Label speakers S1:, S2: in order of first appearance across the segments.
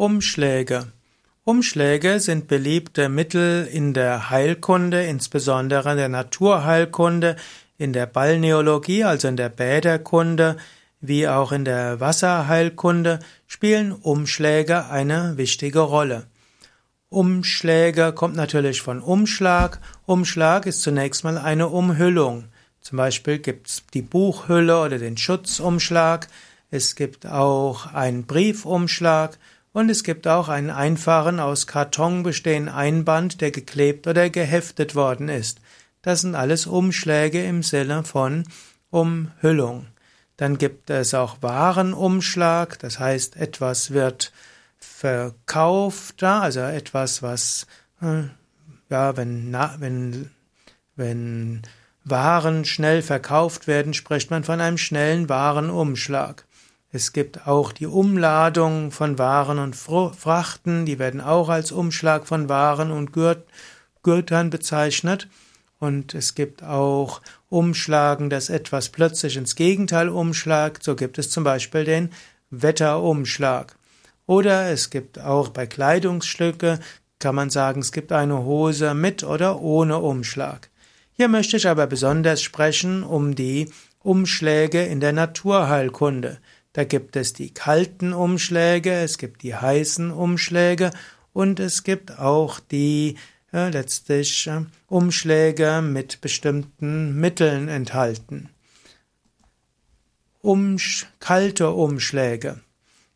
S1: Umschläge. Umschläge sind beliebte Mittel in der Heilkunde, insbesondere in der Naturheilkunde, in der Balneologie, also in der Bäderkunde, wie auch in der Wasserheilkunde spielen Umschläge eine wichtige Rolle. Umschläge kommt natürlich von Umschlag. Umschlag ist zunächst mal eine Umhüllung. Zum Beispiel gibt's die Buchhülle oder den Schutzumschlag. Es gibt auch einen Briefumschlag und es gibt auch einen einfachen aus Karton bestehenden Einband, der geklebt oder geheftet worden ist. Das sind alles Umschläge im Sinne von Umhüllung. Dann gibt es auch Warenumschlag, das heißt, etwas wird verkauft, also etwas, was, äh, ja, wenn, wenn, wenn Waren schnell verkauft werden, spricht man von einem schnellen Warenumschlag. Es gibt auch die Umladung von Waren und Frachten, die werden auch als Umschlag von Waren und Gütern bezeichnet. Und es gibt auch Umschlagen, das etwas plötzlich ins Gegenteil umschlagt. So gibt es zum Beispiel den Wetterumschlag. Oder es gibt auch bei Kleidungsstücke, kann man sagen, es gibt eine Hose mit oder ohne Umschlag. Hier möchte ich aber besonders sprechen um die Umschläge in der Naturheilkunde. Da gibt es die kalten Umschläge, es gibt die heißen Umschläge und es gibt auch die äh, letztlich äh, Umschläge mit bestimmten Mitteln enthalten. Umsch kalte Umschläge.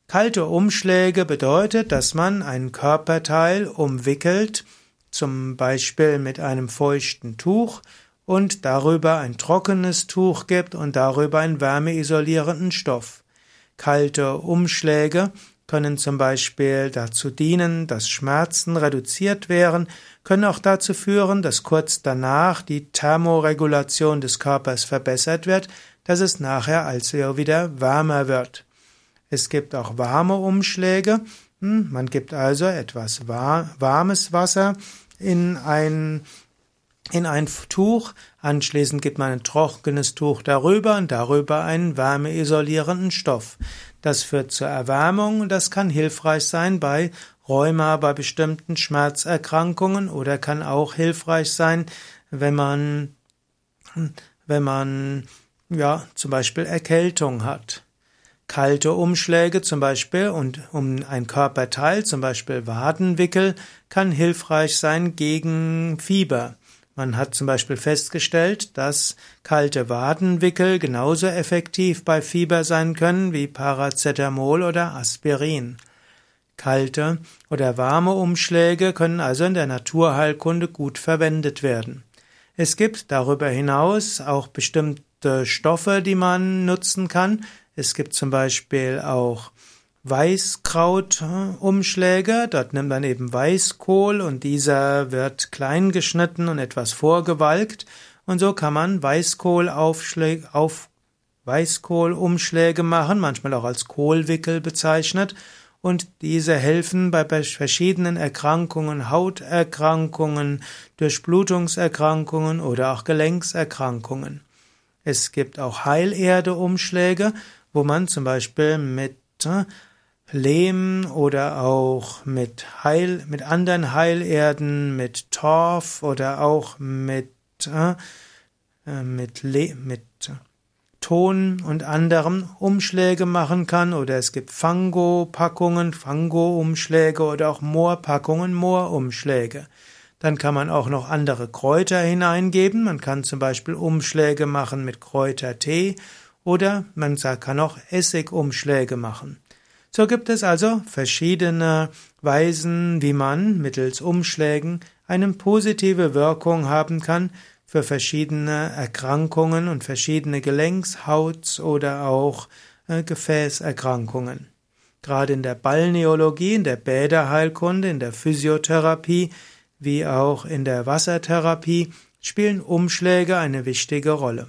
S1: Kalte Umschläge bedeutet, dass man ein Körperteil umwickelt, zum Beispiel mit einem feuchten Tuch, und darüber ein trockenes Tuch gibt und darüber einen wärmeisolierenden Stoff. Kalte Umschläge können zum Beispiel dazu dienen, dass Schmerzen reduziert werden, können auch dazu führen, dass kurz danach die Thermoregulation des Körpers verbessert wird, dass es nachher also wieder wärmer wird. Es gibt auch warme Umschläge. Hm, man gibt also etwas warmes Wasser in ein in ein Tuch, anschließend gibt man ein trockenes Tuch darüber und darüber einen wärmeisolierenden Stoff. Das führt zur Erwärmung und das kann hilfreich sein bei Rheuma, bei bestimmten Schmerzerkrankungen oder kann auch hilfreich sein, wenn man, wenn man, ja, zum Beispiel Erkältung hat. Kalte Umschläge zum Beispiel und um ein Körperteil, zum Beispiel Wadenwickel, kann hilfreich sein gegen Fieber. Man hat zum Beispiel festgestellt, dass kalte Wadenwickel genauso effektiv bei Fieber sein können wie Paracetamol oder Aspirin. Kalte oder warme Umschläge können also in der Naturheilkunde gut verwendet werden. Es gibt darüber hinaus auch bestimmte Stoffe, die man nutzen kann. Es gibt zum Beispiel auch Weißkrautumschläge. Dort nimmt man eben Weißkohl und dieser wird klein geschnitten und etwas vorgewalkt. Und so kann man Weißkohlaufschläge auf Weißkohlumschläge machen, manchmal auch als Kohlwickel bezeichnet. Und diese helfen bei verschiedenen Erkrankungen, Hauterkrankungen, Durchblutungserkrankungen oder auch Gelenkserkrankungen. Es gibt auch Heilerdeumschläge, wo man zum Beispiel mit Lehm oder auch mit Heil, mit anderen Heilerden, mit Torf oder auch mit, äh, mit, Le mit Ton und anderem Umschläge machen kann oder es gibt Fango-Packungen, Fango-Umschläge oder auch Moorpackungen, Moorumschläge. Dann kann man auch noch andere Kräuter hineingeben. Man kann zum Beispiel Umschläge machen mit Kräutertee oder man kann auch Essigumschläge machen. So gibt es also verschiedene Weisen, wie man mittels Umschlägen eine positive Wirkung haben kann für verschiedene Erkrankungen und verschiedene Gelenks-, Hauts- oder auch äh, Gefäßerkrankungen. Gerade in der Balneologie, in der Bäderheilkunde, in der Physiotherapie wie auch in der Wassertherapie spielen Umschläge eine wichtige Rolle.